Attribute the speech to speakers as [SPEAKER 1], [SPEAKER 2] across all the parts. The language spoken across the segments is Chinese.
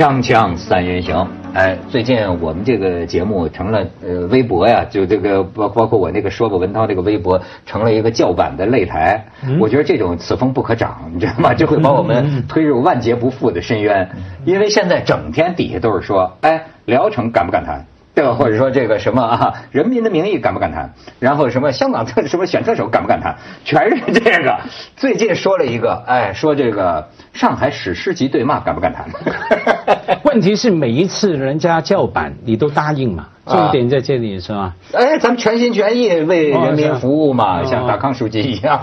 [SPEAKER 1] 锵锵三人行，哎，最近我们这个节目成了呃微博呀，就这个包包括我那个说过文涛这个微博成了一个叫板的擂台。我觉得这种此风不可长，你知道吗？就会把我们推入万劫不复的深渊。因为现在整天底下都是说，哎，聊城敢不敢谈？对吧？或者说这个什么啊，《人民的名义》敢不敢谈？然后什么香港特什么选特首敢不敢谈？全是这个。最近说了一个，哎，说这个上海史诗级对骂敢不敢谈？
[SPEAKER 2] 问题是每一次人家叫板，你都答应嘛？重点在这里是吧？
[SPEAKER 1] 哎，咱们全心全意为人民服务嘛，像达康书记一样。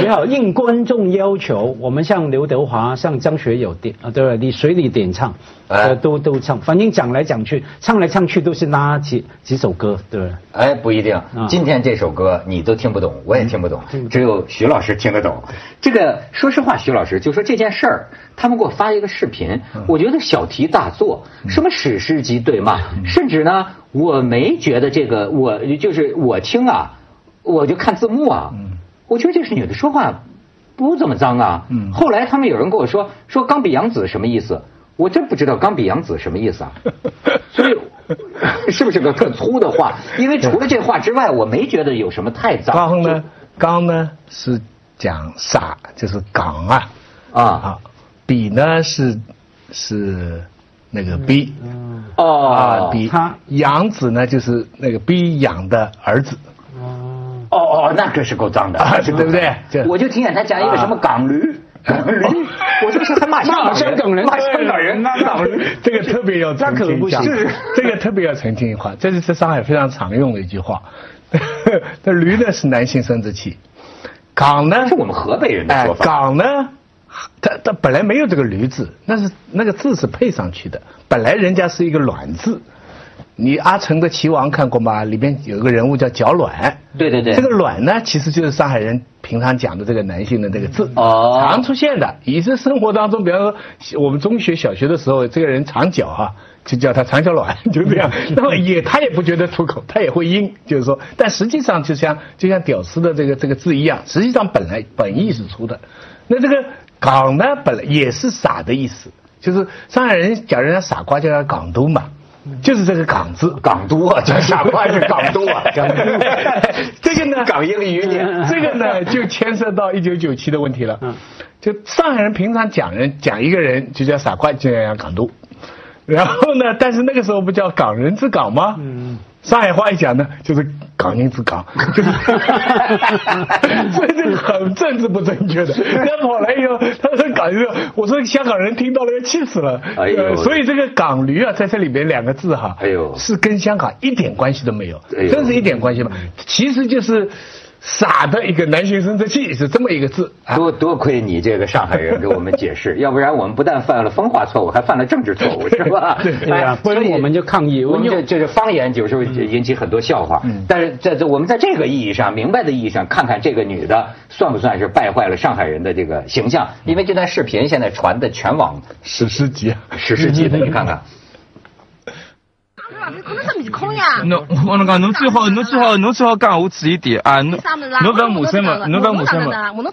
[SPEAKER 2] 也好，应观众要求，我们向刘德华、向张学友点啊，对吧？你随你点唱，呃，都都唱，反正讲来讲去，唱来唱去都是那几几首歌，对吧？
[SPEAKER 1] 哎，不一定。今天这首歌你都听不懂，我也听不懂，只有徐老师听得懂。这个说实话，徐老师就说这件事儿，他们给我发一个视频，我觉得小题大做，什么史诗级对骂。甚至呢，我没觉得这个，我就是我听啊，我就看字幕啊，我觉得这是女的说话不怎么脏啊。后来他们有人跟我说说钢笔杨子什么意思，我真不知道钢笔杨子什么意思啊。所以是不是个特粗的话？因为除了这话之外，我没觉得有什么太脏。
[SPEAKER 3] 刚呢，刚呢？是讲傻，就是港啊。啊，比呢是是那个逼。哦，比他。养子呢，就是那个逼养的儿子。
[SPEAKER 1] 哦哦哦，那可是够脏的，
[SPEAKER 3] 对不对？
[SPEAKER 1] 我就听见他讲一个什么港驴，港驴，我就是他骂香港人，骂香港人，骂港驴，
[SPEAKER 3] 这个特别要澄清一下，这个特别要澄清一话，这是在上海非常常用的一句话。这驴呢是男性生殖器，港呢？
[SPEAKER 1] 是我们河北人的说法，
[SPEAKER 3] 港呢。它它本来没有这个驴字，那是那个字是配上去的。本来人家是一个卵字，你阿城的棋王看过吗？里边有个人物叫脚卵。
[SPEAKER 1] 对对对。
[SPEAKER 3] 这个卵呢，其实就是上海人平常讲的这个男性的这个字。哦。常出现的，也是生活当中，比方说我们中学、小学的时候，这个人长脚啊，就叫他长脚卵，就这样。那么也他也不觉得出口，他也会应，就是说，但实际上就像就像屌丝的这个这个字一样，实际上本来本意是粗的。那这个。港呢，本来也是傻的意思，就是上海人讲人家傻瓜叫他港督嘛，就是这个港字，
[SPEAKER 1] 港督啊，叫傻瓜是港督啊，
[SPEAKER 3] 港督。这个呢，
[SPEAKER 1] 港英语
[SPEAKER 3] 呢，这个呢就牵涉到一九九七的问题了。嗯，就上海人平常讲人讲一个人就叫傻瓜，就叫港督。然后呢，但是那个时候不叫港人治港吗？嗯。上海话一讲呢，就是港人治港，这个很政治不正确的。他跑来以后，他说港人，我说香港人听到了要气死了。哎呦，所以这个港驴啊，在这里边两个字哈，哎呦，是跟香港一点关系都没有，真是一点关系吗？其实就是。傻的一个男性生殖器是这么一个字，
[SPEAKER 1] 多多亏你这个上海人给我们解释，要不然我们不但犯了风化错误，还犯了政治错误，是吧？
[SPEAKER 2] 对呀，所以我们就抗议。
[SPEAKER 1] 我们这这是方言，有时候引起很多笑话。但是在这我们在这个意义上，明白的意义上，看看这个女的算不算是败坏了上海人的这个形象？因为这段视频现在传的全网
[SPEAKER 3] 史诗级，
[SPEAKER 1] 史诗级的，你看看。
[SPEAKER 4] 你可能是面孔呀。侬
[SPEAKER 5] 我侬讲，侬最好，侬最好，侬最好讲我注意点啊！侬侬不要骂声嘛，侬不要骂声嘛。
[SPEAKER 4] 我侬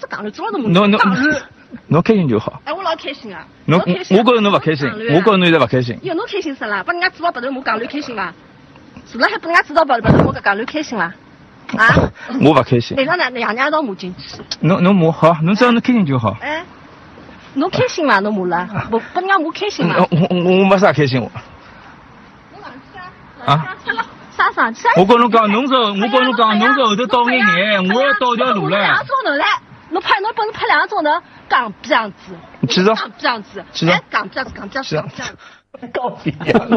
[SPEAKER 4] 侬
[SPEAKER 5] 侬 侬开心就好。
[SPEAKER 4] 哎，我老开心啊！
[SPEAKER 5] 侬我觉着侬不开心，我觉着侬现在不开心。
[SPEAKER 4] 哟，侬开心死了，把人家嘴巴白头我讲驴开心伐？坐了还把人家嘴巴白头骂个讲驴开心伐？啊？
[SPEAKER 5] 我不开心。
[SPEAKER 4] 那让娘娘一道骂进去。
[SPEAKER 5] 侬侬骂好，侬只要侬开心就好。
[SPEAKER 4] 哎，侬开心伐？侬骂了，不不人家骂开心嘛？
[SPEAKER 5] 我我我没啥开心。
[SPEAKER 4] 啊！啥上去？
[SPEAKER 5] 我跟侬讲，侬说，我跟侬讲，侬说后头到眼眼，我要到条路了。
[SPEAKER 4] 两个钟头嘞，侬拍侬本事拍两个钟头，讲这样子。
[SPEAKER 5] 去着。
[SPEAKER 4] 这样子。讲这样子，讲这样子，讲。
[SPEAKER 3] 告别呀！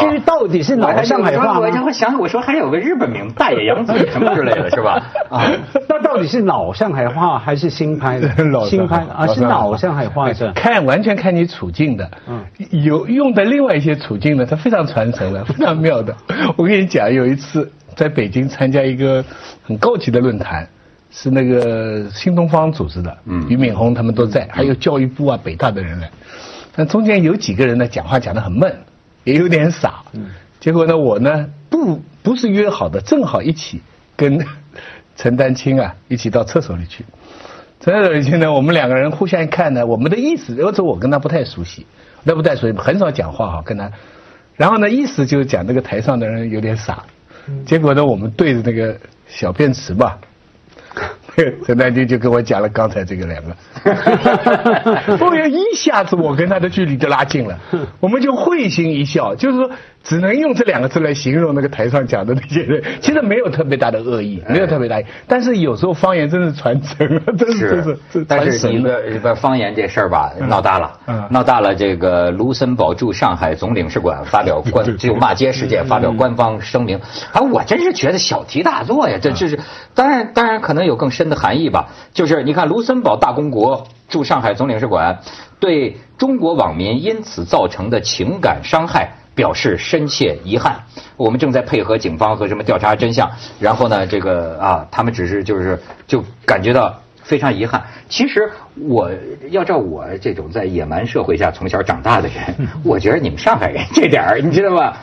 [SPEAKER 2] 这到底是哪上海话？
[SPEAKER 1] 我就会想，我说还有个日本名大野洋子什么之类的，是吧？啊，
[SPEAKER 2] 那到底是老上海话还是新拍的？新拍的啊，是老上海话是？
[SPEAKER 3] 看完全看你处境的。嗯，有用的另外一些处境呢，它非常传承的，非常妙的。我跟你讲，有一次在北京参加一个很高级的论坛，是那个新东方组织的，嗯，俞敏洪他们都在，还有教育部啊、北大的人来。但中间有几个人呢，讲话讲得很闷，也有点傻。嗯。结果呢，我呢不不是约好的，正好一起跟 陈丹青啊一起到厕所里去。这种情呢，我们两个人互相一看呢，我们的意思，有时候我跟他不太熟悉，那不太熟悉，很少讲话哈，跟他，然后呢，意思就是讲那个台上的人有点傻，结果呢，我们对着那个小便池吧。陈丹青就跟我讲了刚才这个两个，后面一下子我跟他的距离就拉近了，我们就会心一笑，就是说只能用这两个字来形容那个台上讲的那些人，其实没有特别大的恶意，没有特别大，但是有时候方言真是传承，真是。
[SPEAKER 1] 是，但是你个方言这事儿吧，闹大了，闹大了，这个卢森堡驻上海总领事馆发表官就骂街事件发表官方声明，啊，我真是觉得小题大做呀，这这是当然当然可能有更深。的含义吧，就是你看卢森堡大公国驻上海总领事馆对中国网民因此造成的情感伤害表示深切遗憾。我们正在配合警方和什么调查真相。然后呢，这个啊，他们只是就是就感觉到非常遗憾。其实我要照我这种在野蛮社会下从小长大的人，我觉得你们上海人这点儿，你知道吧？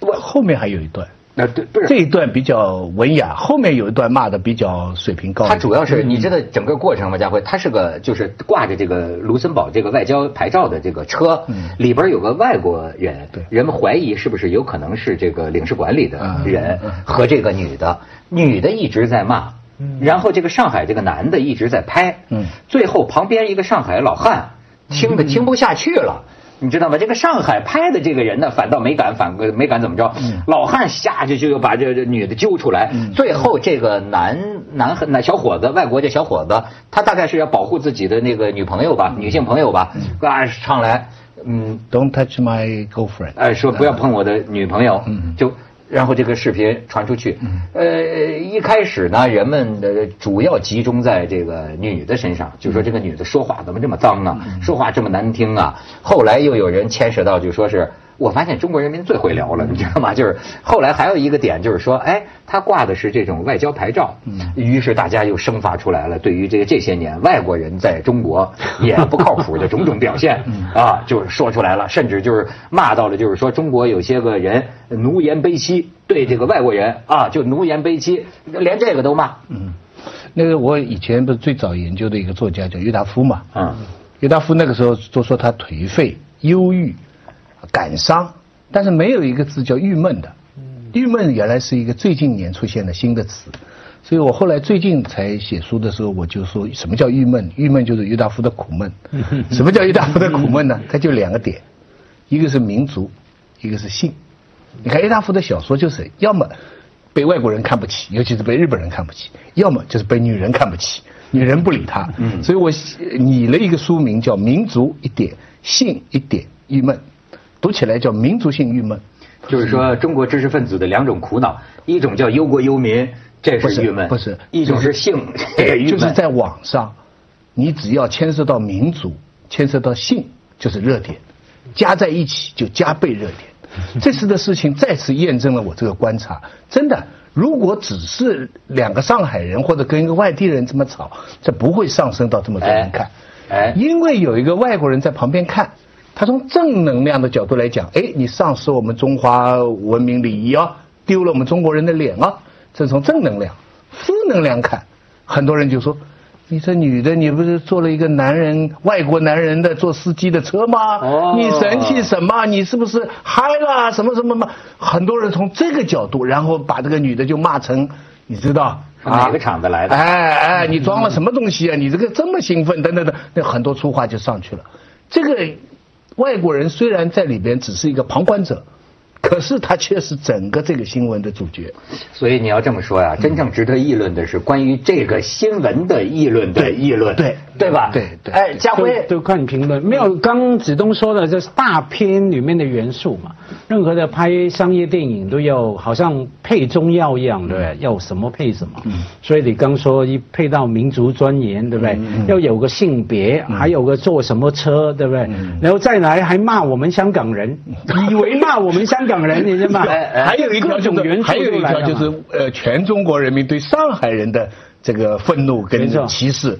[SPEAKER 3] 我后面还有一段。
[SPEAKER 1] 那对，不是。
[SPEAKER 3] 这一段比较文雅，后面有一段骂的比较水平高。
[SPEAKER 1] 他主要是你知道整个过程吗？家辉，他是个就是挂着这个卢森堡这个外交牌照的这个车，里边有个外国人，人们怀疑是不是有可能是这个领事馆里的人和这个女的，女的一直在骂，然后这个上海这个男的一直在拍，最后旁边一个上海老汉听的听不下去了。你知道吗？这个上海拍的这个人呢，反倒没敢反，没敢怎么着。老汉下去就又把这这女的揪出来。最后这个男男那小伙子，外国这小伙子，他大概是要保护自己的那个女朋友吧，女性朋友吧，啊上来，
[SPEAKER 3] 嗯，Don't touch my girlfriend，
[SPEAKER 1] 哎，说不要碰我的女朋友，就。然后这个视频传出去，呃，一开始呢，人们的主要集中在这个女的身上，就说这个女的说话怎么这么脏啊，说话这么难听啊。后来又有人牵扯到，就说是。我发现中国人民最会聊了，你知道吗？就是后来还有一个点，就是说，哎，他挂的是这种外交牌照，于是大家又生发出来了，对于这个这些年外国人在中国也不靠谱的种种表现 啊，就是说出来了，甚至就是骂到了，就是说中国有些个人奴颜卑膝，对这个外国人啊就奴颜卑膝，连这个都骂。嗯，
[SPEAKER 3] 那个我以前不是最早研究的一个作家叫郁达夫嘛？嗯，郁达夫那个时候都说他颓废、忧郁。感伤，但是没有一个字叫郁闷的。郁闷原来是一个最近年出现的新的词，所以我后来最近才写书的时候，我就说什么叫郁闷？郁闷就是郁达夫的苦闷。什么叫郁达夫的苦闷呢？它就两个点，一个是民族，一个是性。你看郁达夫的小说就是要么被外国人看不起，尤其是被日本人看不起；要么就是被女人看不起，女人不理他。所以我拟了一个书名叫《民族一点，性一点，郁闷》。读起来叫民族性郁闷，
[SPEAKER 1] 就是说中国知识分子的两种苦恼，一种叫忧国忧民，这是郁闷；
[SPEAKER 3] 不是，
[SPEAKER 1] 一种是性，
[SPEAKER 3] 就是在网上，你只要牵涉到民族，牵涉到性，就是热点，加在一起就加倍热点。这次的事情再次验证了我这个观察，真的，如果只是两个上海人或者跟一个外地人这么吵，这不会上升到这么多人看，哎，因为有一个外国人在旁边看。他从正能量的角度来讲，哎，你丧失我们中华文明礼仪啊，丢了我们中国人的脸啊，这是从正能量。负能量看，很多人就说，你这女的，你不是坐了一个男人，外国男人的做司机的车吗？哦，你神气什么？你是不是嗨了？什么什么嘛？很多人从这个角度，然后把这个女的就骂成，你知道
[SPEAKER 1] 哪个厂子来的？
[SPEAKER 3] 哎哎，你装了什么东西啊？你这个这么兴奋，等等等，那很多粗话就上去了。这个。外国人虽然在里边只是一个旁观者，可是他却是整个这个新闻的主角。
[SPEAKER 1] 所以你要这么说呀，真正值得议论的是关于这个新闻的议论的议论，
[SPEAKER 3] 对
[SPEAKER 1] 对吧？
[SPEAKER 3] 对对。
[SPEAKER 1] 哎，家辉
[SPEAKER 2] 都看评论，没有刚子东说的，就是大片里面的元素嘛。任何的拍商业电影都要好像配中药一样，对不对？要什么配什么。嗯。所以你刚说一配到民族尊严，对不对？要有个性别，还有个坐什么车，对不对？然后再来还骂我们香港人，以为骂我们香港人，你知道吗？
[SPEAKER 3] 还有一条就是还有一条就是呃，全中国人民对上海人的这个愤怒跟歧视。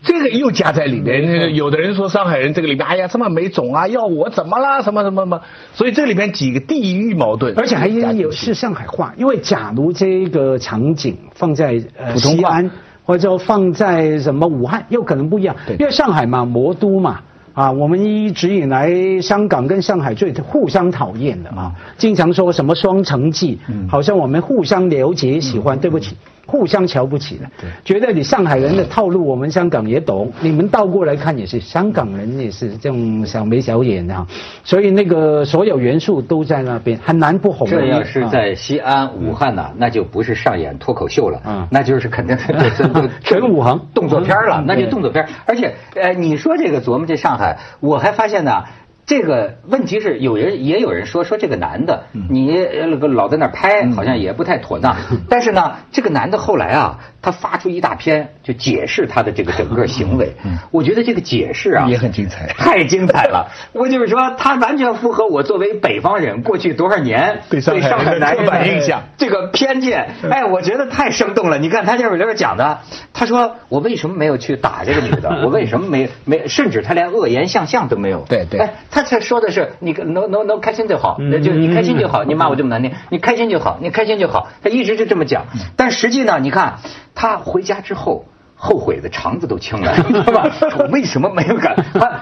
[SPEAKER 3] 这个又加在里面，有的人说上海人这个里面，哎呀，这么没种啊，要我怎么啦？什么什么什么？所以这里面几个地域矛盾，
[SPEAKER 2] 而且还有是上海话。因为假如这个场景放在呃西安或者放在什么武汉，又可能不一样。因为上海嘛，魔都嘛。啊，我们一直以来，香港跟上海最互相讨厌的啊，经常说什么双城记，好像我们互相了解、喜欢，对不起。互相瞧不起的，觉得你上海人的套路，我们香港也懂。你们倒过来看也是，香港人也是这种小眉小眼的，所以那个所有元素都在那边，很难不红。
[SPEAKER 1] 这要是在西安、武汉呢，那就不是上演脱口秀了，嗯那就是肯定
[SPEAKER 2] 全武行
[SPEAKER 1] 动作片了，那就动作片。而且，呃，你说这个琢磨这上海，我还发现呢。这个问题是有人也有人说说这个男的，你那个老在那拍，好像也不太妥当。但是呢，这个男的后来啊。他发出一大篇就解释他的这个整个行为，我觉得这个解释啊
[SPEAKER 3] 也很精彩，
[SPEAKER 1] 太精彩了。我就是说，他完全符合我作为北方人过去多少年
[SPEAKER 3] 对上海男人印象
[SPEAKER 1] 这个偏见。哎，我觉得太生动了。你看他这里边讲的，他说我为什么没有去打这个女的？我为什么没没？甚至他连恶言相向都没有。
[SPEAKER 3] 对对。哎，
[SPEAKER 1] 他才说的是你能能能开心就好，那就你开心就好。你骂我这么难听，你开心就好，你开心就好。他一直就这么讲，但实际呢，你看。他回家之后后悔的肠子都青了，知道吧？我为什么没有敢？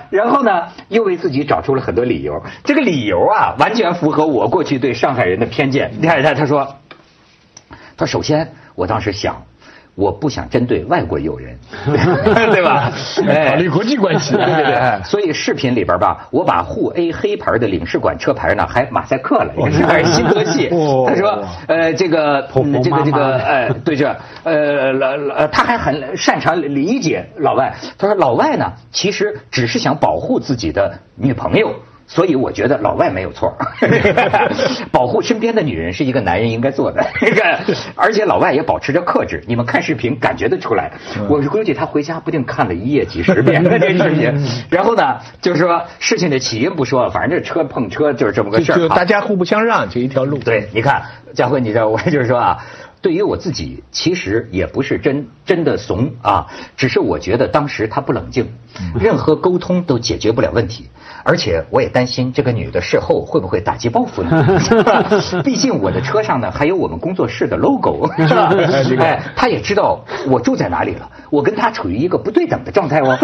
[SPEAKER 1] 然后呢，又为自己找出了很多理由。这个理由啊，完全符合我过去对上海人的偏见。你看，他他说，他首先，我当时想。我不想针对外国友人，对吧？
[SPEAKER 3] 考虑国际关系，对
[SPEAKER 1] 对对。所以视频里边吧，我把沪 A 黑牌的领事馆车牌呢，还马赛克了，也是新德系。他说，呃，这个这个这个，呃，对这，呃，老老，他还很擅长理解老外。他说，老外呢，其实只是想保护自己的女朋友。所以我觉得老外没有错，保护身边的女人是一个男人应该做的。那个，而且老外也保持着克制。你们看视频感觉得出来，我估计他回家不定看了一夜几十遍 这视频。然后呢，就是说事情的起因不说，反正这车碰车就是这么个事儿。
[SPEAKER 3] 就大家互不相让，就一条路。
[SPEAKER 1] 对，你看，佳慧，你知道我就是说啊。对于我自己，其实也不是真真的怂啊，只是我觉得当时他不冷静，任何沟通都解决不了问题，而且我也担心这个女的事后会不会打击报复呢？毕竟我的车上呢还有我们工作室的 logo，是吧？哎，他也知道我住在哪里了，我跟他处于一个不对等的状态哦。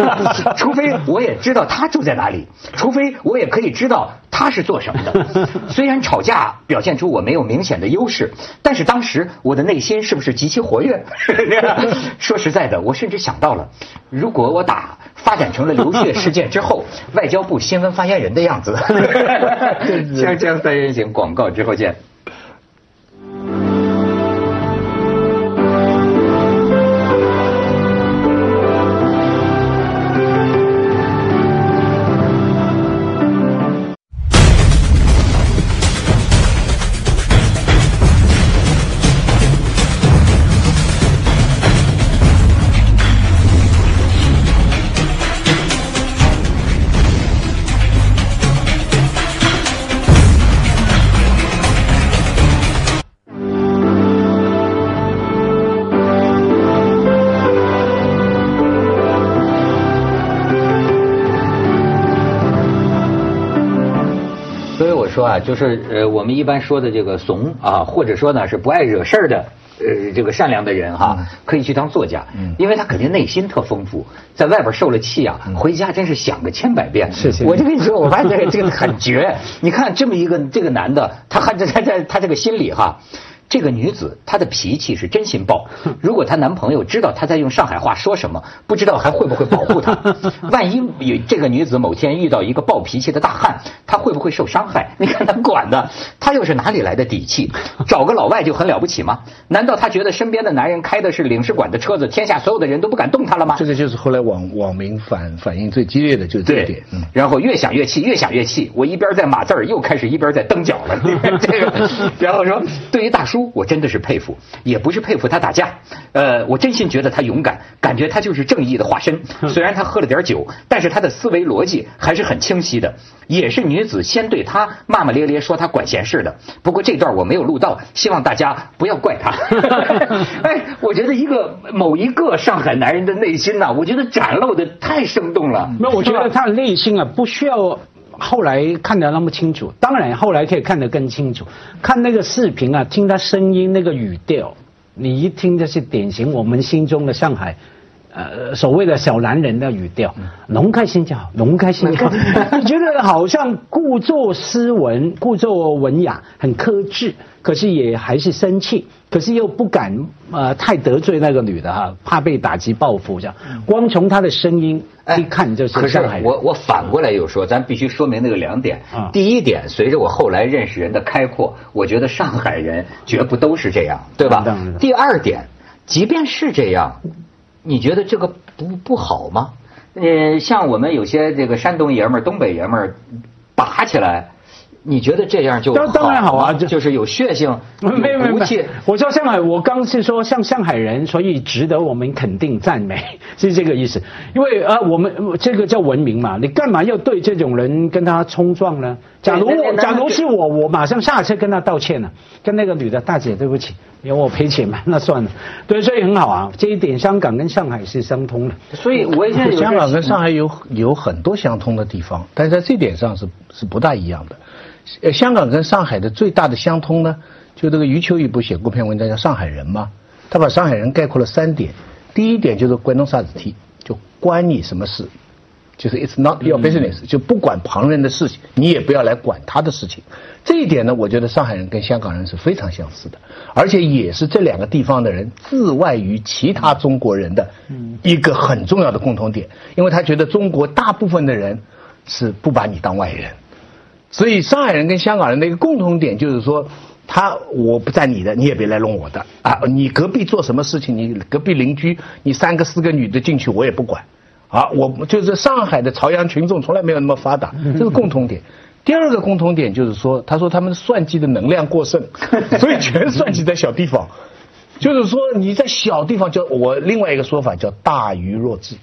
[SPEAKER 1] 除非我也知道他住在哪里，除非我也可以知道他是做什么的。虽然吵架表现出我没有明显的优势，但是当时。我的内心是不是极其活跃？说实在的，我甚至想到了，如果我打发展成了流血事件之后，外交部新闻发言人的样子。锵锵三人行，广告之后见。就是呃，我们一般说的这个怂啊，或者说呢是不爱惹事儿的，呃，这个善良的人哈，可以去当作家，嗯因为他肯定内心特丰富，在外边受了气啊，回家真是想个千百遍。
[SPEAKER 2] 是是，
[SPEAKER 1] 我就跟你说，我发现这个这个 很绝。你看这么一个这个男的，他还在他在他这个心里哈。这个女子她的脾气是真心暴，如果她男朋友知道她在用上海话说什么，不知道还会不会保护她？万一有这个女子某天遇到一个暴脾气的大汉，她会不会受伤害？你看她管的，她又是哪里来的底气？找个老外就很了不起吗？难道她觉得身边的男人开的是领事馆的车子，天下所有的人都不敢动她了吗？
[SPEAKER 3] 这个就是后来网网民反反应最激烈的就是这一点。
[SPEAKER 1] 然后越想越气，越想越气，我一边在码字儿，又开始一边在蹬脚了。这个，然后说对于大叔。我真的是佩服，也不是佩服他打架，呃，我真心觉得他勇敢，感觉他就是正义的化身。虽然他喝了点酒，但是他的思维逻辑还是很清晰的。也是女子先对他骂骂咧咧，说他管闲事的。不过这段我没有录到，希望大家不要怪他。哎，我觉得一个某一个上海男人的内心呐，我觉得展露的太生动了。
[SPEAKER 2] 那我觉得他的内心啊，不需要。后来看得那么清楚，当然后来可以看得更清楚。看那个视频啊，听他声音那个语调，你一听就是典型我们心中的上海。呃，所谓的小男人的语调，龙开心就好，龙开心就好。你觉得好像故作斯文、故作文雅，很克制，可是也还是生气，可是又不敢呃太得罪那个女的哈，怕被打击报复这样。光从她的声音一看就是上海人。
[SPEAKER 1] 我我反过来又说，咱必须说明那个两点。第一点，随着我后来认识人的开阔，我觉得上海人绝不都是这样，对吧？第二点，即便是这样。你觉得这个不不好吗？呃，像我们有些这个山东爷们儿、东北爷们儿打起来。你觉得这样就
[SPEAKER 2] 当当然好啊，
[SPEAKER 1] 就是有血性，没有骨气。
[SPEAKER 2] 我说上海，我刚是说像上海人，所以值得我们肯定赞美，是这个意思。因为啊，我们这个叫文明嘛，你干嘛要对这种人跟他冲撞呢？假如我，假如是我，我马上下车跟他道歉了，跟那个女的大姐对不起，由我赔钱嘛，那算了。对，所以很好啊，这一点香港跟上海是相通的。
[SPEAKER 1] 所以我现在
[SPEAKER 3] 香港跟上海有有很多相通的地方，但是在这点上是是不大一样的。呃，香港跟上海的最大的相通呢，就这个余秋雨不写过篇文章叫《上海人》吗？他把上海人概括了三点。第一点就是关东啥子踢，就关你什么事，就是 It's not your business，就不管旁人的事情，你也不要来管他的事情。这一点呢，我觉得上海人跟香港人是非常相似的，而且也是这两个地方的人自外于其他中国人的一个很重要的共同点，因为他觉得中国大部分的人是不把你当外人。所以上海人跟香港人的一个共同点就是说，他我不占你的，你也别来弄我的啊！你隔壁做什么事情，你隔壁邻居，你三个四个女的进去，我也不管。啊，我就是上海的朝阳群众从来没有那么发达，这是共同点。第二个共同点就是说，他说他们算计的能量过剩，所以全算计在小地方。就是说你在小地方，叫我另外一个说法叫大愚若智。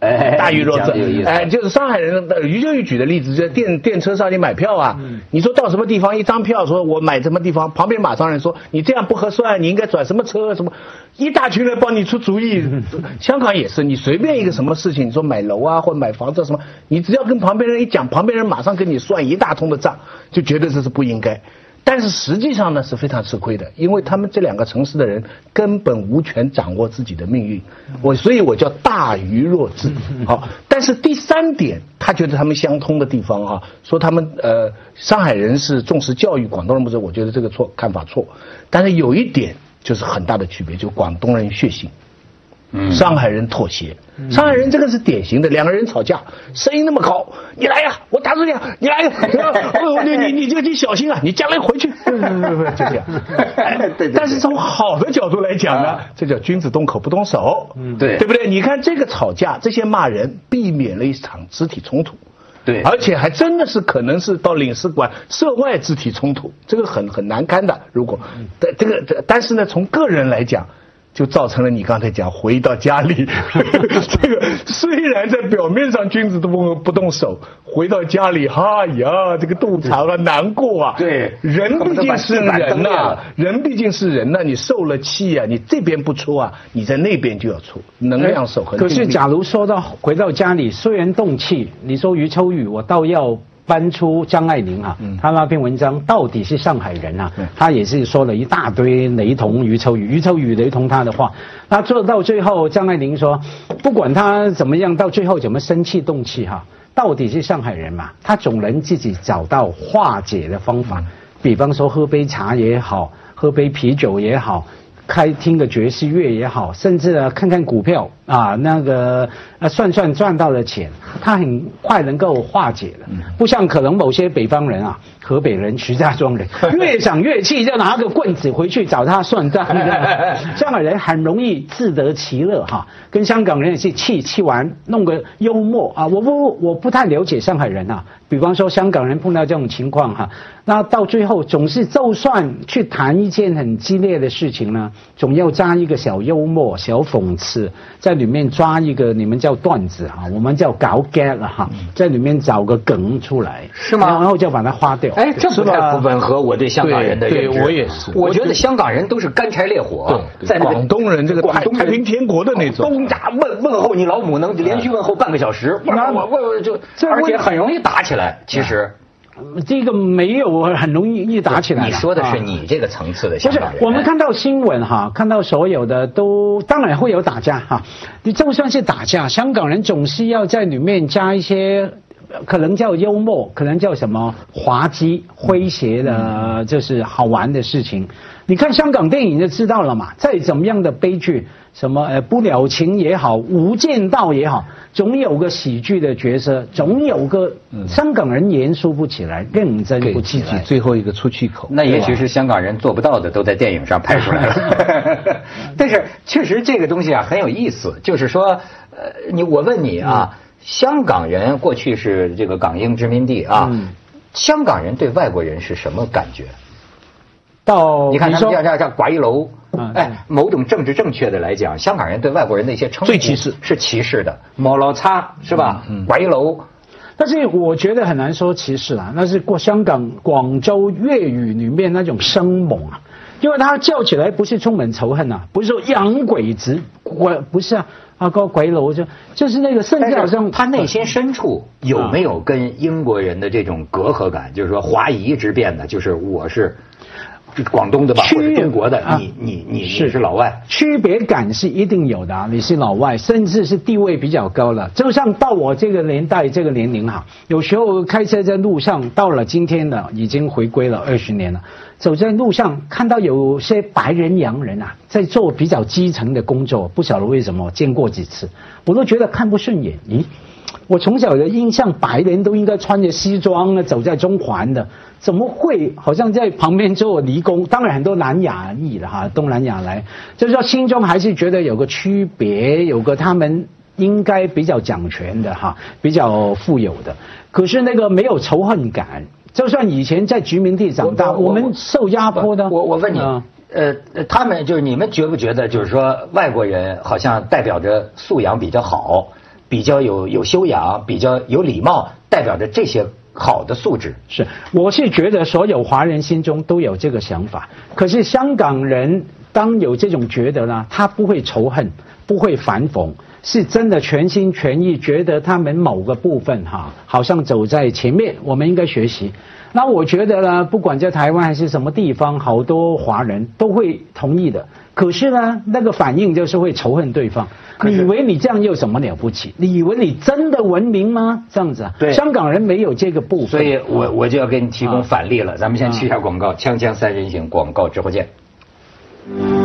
[SPEAKER 1] 哎，
[SPEAKER 3] 大于弱智，
[SPEAKER 1] 哎，
[SPEAKER 3] 就是上海人的余秋雨举的例子，在电电车上你买票啊，你说到什么地方，一张票说我买什么地方，旁边马上人说你这样不合算，你应该转什么车什么，一大群人帮你出主意。香港也是，你随便一个什么事情，你说买楼啊或者买房子什么，你只要跟旁边人一讲，旁边人马上跟你算一大通的账，就觉得这是不应该。但是实际上呢是非常吃亏的，因为他们这两个城市的人根本无权掌握自己的命运。我所以，我叫大愚若智。好，但是第三点，他觉得他们相通的地方啊，说他们呃上海人是重视教育，广东人不是？我觉得这个错看法错。但是有一点就是很大的区别，就广东人血性。上海人妥协，上海人这个是典型的，两个人吵架，声音那么高，你来呀，我打住你，你来呀，你你你就你小心啊，你将来回去，就这样。但是从好的角度来讲呢，这叫君子动口不动手，
[SPEAKER 1] 对，
[SPEAKER 3] 对不对？你看这个吵架，这些骂人，避免了一场肢体冲突，
[SPEAKER 1] 对，
[SPEAKER 3] 而且还真的是可能是到领事馆涉外肢体冲突，这个很很难堪的。如果，但这个但是呢，从个人来讲。就造成了你刚才讲回到家里，这个虽然在表面上君子都不不动手，回到家里，哈呀，这个肚肠啊难过啊。
[SPEAKER 1] 对，
[SPEAKER 3] 人毕竟是人呐，人毕竟是人呐，你受了气啊，你这边不出啊，你在那边就要出，能量守恒。
[SPEAKER 2] 可是假如说到回到家里，虽然动气，你说余秋雨，我倒要。搬出张爱玲啊，她那篇文章到底是上海人啊？她也是说了一大堆雷同余秋雨，余秋雨雷同她的话。他做到最后，张爱玲说，不管她怎么样，到最后怎么生气动气哈，到底是上海人嘛，她总能自己找到化解的方法。比方说喝杯茶也好，喝杯啤酒也好。开听个爵士乐也好，甚至呢看看股票啊，那个啊算算赚到的钱，他很快能够化解了。不像可能某些北方人啊，河北人、徐家庄人，越想越气，就拿个棍子回去找他算账。上海人很容易自得其乐哈，跟香港人也是气气完弄个幽默啊。我不我不太了解上海人啊，比方说香港人碰到这种情况哈，那到最后总是就算去谈一件很激烈的事情呢。总要加一个小幽默、小讽刺，在里面抓一个你们叫段子哈，我们叫搞 get 了哈，在里面找个梗出来，
[SPEAKER 1] 是吗？
[SPEAKER 2] 然后就把它花掉。
[SPEAKER 1] 哎，这不太不吻合我对香港人的认
[SPEAKER 3] 知。我也是，
[SPEAKER 1] 我觉得香港人都是干柴烈火，
[SPEAKER 3] 在广东人这个太太平天国的那种，
[SPEAKER 1] 东家问问候你老母能连续问候半个小时，我我我就而且很容易打起来，其实。
[SPEAKER 2] 这个没有很容易一打起来。
[SPEAKER 1] 你说的是你这个层次的香港
[SPEAKER 2] 人。我们看到新闻哈，看到所有的都当然会有打架哈。你就算是打架，香港人总是要在里面加一些。可能叫幽默，可能叫什么滑稽、诙谐的，就是好玩的事情。你看香港电影就知道了嘛。再怎么样的悲剧，什么呃不了情也好，无间道也好，总有个喜剧的角色，总有个香港人严肃不起来，认真不起来，
[SPEAKER 3] 最后一个出气口。
[SPEAKER 1] 那也许是香港人做不到的，都在电影上拍出来了。但是确实这个东西啊很有意思，就是说，呃，你我问你啊。香港人过去是这个港英殖民地啊，香港人对外国人是什么感觉？
[SPEAKER 2] 到
[SPEAKER 1] 你看他们叫叫叫拐楼，哎，某种政治正确的来讲，香港人对外国人的一些称呼
[SPEAKER 3] 最歧视
[SPEAKER 1] 是歧视的，毛老叉是吧？拐楼，
[SPEAKER 2] 但是我觉得很难说歧视啊，那是过香港广州粤语里面那种生猛啊，因为他叫起来不是充满仇恨呐，不是说洋鬼子，我不是啊。啊，高鬼楼就就是那个，甚至好像
[SPEAKER 1] 他内心深处有没有跟英国人的这种隔阂感？就是说华夷之辩的，就是我是广东的吧，或者中国的，你你你是是老外，
[SPEAKER 2] 区别感是一定有的。你是老外，甚至是地位比较高了。就像到我这个年代这个年龄哈，有时候开车在路上，到了今天的已经回归了二十年了。走在路上，看到有些白人洋人啊，在做比较基层的工作，不晓得为什么，见过几次，我都觉得看不顺眼。咦，我从小的印象，白人都应该穿着西装啊，走在中环的，怎么会好像在旁边做泥工？当然很多南亚裔的哈，东南亚来，就是说心中还是觉得有个区别，有个他们应该比较讲权的哈，比较富有的，可是那个没有仇恨感。就算以前在殖民地长大，我们受压迫的。
[SPEAKER 1] 我我问你，呃，他们就是你们觉不觉得，就是说外国人好像代表着素养比较好，比较有有修养，比较有礼貌，代表着这些好的素质。
[SPEAKER 2] 是，我是觉得所有华人心中都有这个想法。可是香港人当有这种觉得呢，他不会仇恨，不会反讽。是真的全心全意觉得他们某个部分哈，好像走在前面，我们应该学习。那我觉得呢，不管在台湾还是什么地方，好多华人都会同意的。可是呢，那个反应就是会仇恨对方。你以为你这样有什么了不起？你以为你真的文明吗？这样子啊？
[SPEAKER 1] 对，
[SPEAKER 2] 香港人没有这个部分。
[SPEAKER 1] 所以我我就要给你提供反例了。咱们先去一下广告，锵锵三人行广告之后见。说，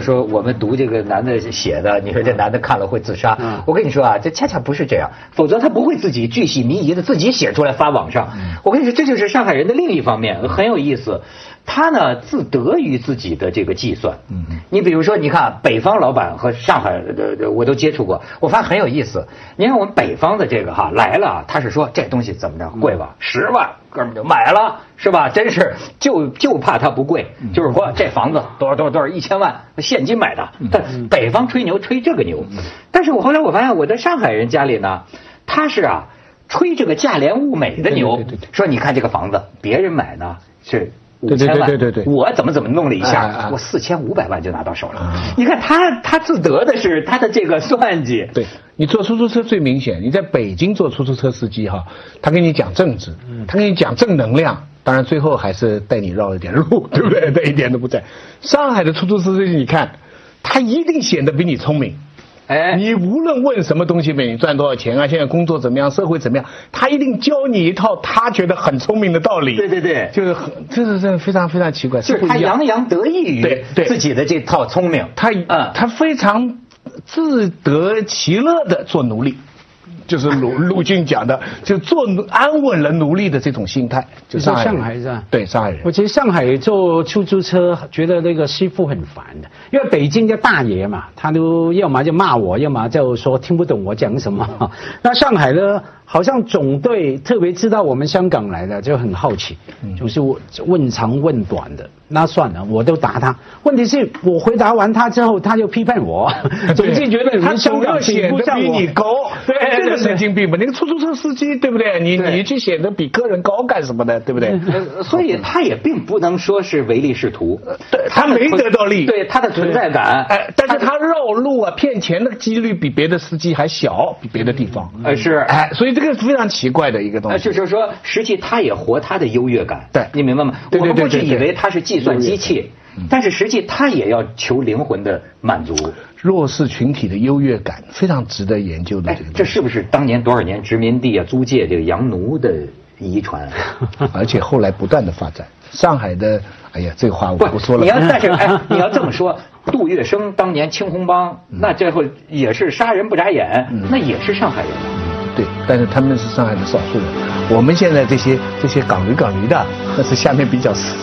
[SPEAKER 1] 就说我们读这个男的写的，你说这男的看了会自杀？我跟你说啊，这恰恰不是这样，否则他不会自己巨细靡遗的自己写出来发网上。我跟你说，这就是上海人的另一方面，很有意思。他呢自得于自己的这个计算。嗯你比如说，你看北方老板和上海的我都接触过，我发现很有意思。你看我们北方的这个哈来了，他是说这东西怎么着贵吧？十万，哥们就买了，是吧？真是就就怕它不贵，就是说这房子多少多少多少一千万现金买的。但北方吹牛吹这个牛，但是我后来我发现我在上海人家里呢，他是啊吹这个价廉物美的牛，说你看这个房子别人买呢是。五千万，
[SPEAKER 3] 对对对对
[SPEAKER 1] 我怎么怎么弄了一下，我四千五百万就拿到手了。你看他他自得的是他的这个算计。
[SPEAKER 3] 对你坐出租车最明显，你在北京坐出租车司机哈，他跟你讲政治，他跟你讲正能量，当然最后还是带你绕了点路，对不对？这一点都不在。上海的出租车司机，你看，他一定显得比你聪明。哎，你无论问什么东西，每赚多少钱啊？现在工作怎么样？社会怎么样？他一定教你一套他觉得很聪明的道理。
[SPEAKER 1] 对对对，
[SPEAKER 3] 就是很，这是这非常非常奇怪。
[SPEAKER 1] 就是他洋洋得意于自己的这套聪明，
[SPEAKER 3] 他嗯，他非常自得其乐的做奴隶。就是鲁 陆俊讲的，就做安稳了奴隶的这种心态。
[SPEAKER 2] 就上海是吧？
[SPEAKER 3] 对，上海人。
[SPEAKER 2] 我觉得上海坐出租车，觉得那个师傅很烦的，因为北京的大爷嘛，他都要么就骂我，要么就说听不懂我讲什么。那上海呢？好像总队特别知道我们香港来的，就很好奇，就是问长问短的。那算了，我都答他。问题是我回答完他之后，他就批判我，总是觉得你们香港
[SPEAKER 3] 显得比你高。对，这个神经病吧？那个出租车司机对不对？你你去显得比个人高干什么的？对不对？
[SPEAKER 1] 所以他也并不能说是唯利是图。
[SPEAKER 3] 对，他没得到利。
[SPEAKER 1] 对他的存在感。
[SPEAKER 3] 哎，但是他绕路啊、骗钱的几率比别的司机还小，比别的地方。
[SPEAKER 1] 呃，是。
[SPEAKER 3] 哎，所以这个非常奇怪的一个东西。
[SPEAKER 1] 就是说，实际他也活他的优越感。
[SPEAKER 3] 对，
[SPEAKER 1] 你明白吗？我们过去以为他是计算机器。但是实际他也要求灵魂的满足，
[SPEAKER 3] 弱势群体的优越感非常值得研究的。
[SPEAKER 1] 这是不是当年多少年殖民地啊租界这个洋奴的遗传？
[SPEAKER 3] 而且后来不断的发展。上海的，哎呀，这个话我不说了。
[SPEAKER 1] 你要 但是哎，你要这么说，杜月笙当年青红帮，那最后也是杀人不眨眼，那也是上海人。
[SPEAKER 3] 对，但是他们是上海的少数人。我们现在这些这些港驴港驴的，那 是下面比较死。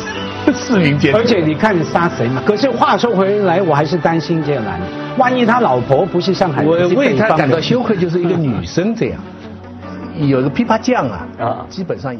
[SPEAKER 3] 市民阶
[SPEAKER 2] 而且你看杀谁嘛？可是话说回来，我还是担心这个男的，万一他老婆不是上海人，
[SPEAKER 3] 我为他感到羞愧，就是一个女生这样，有个琵琶匠啊，啊，基本上。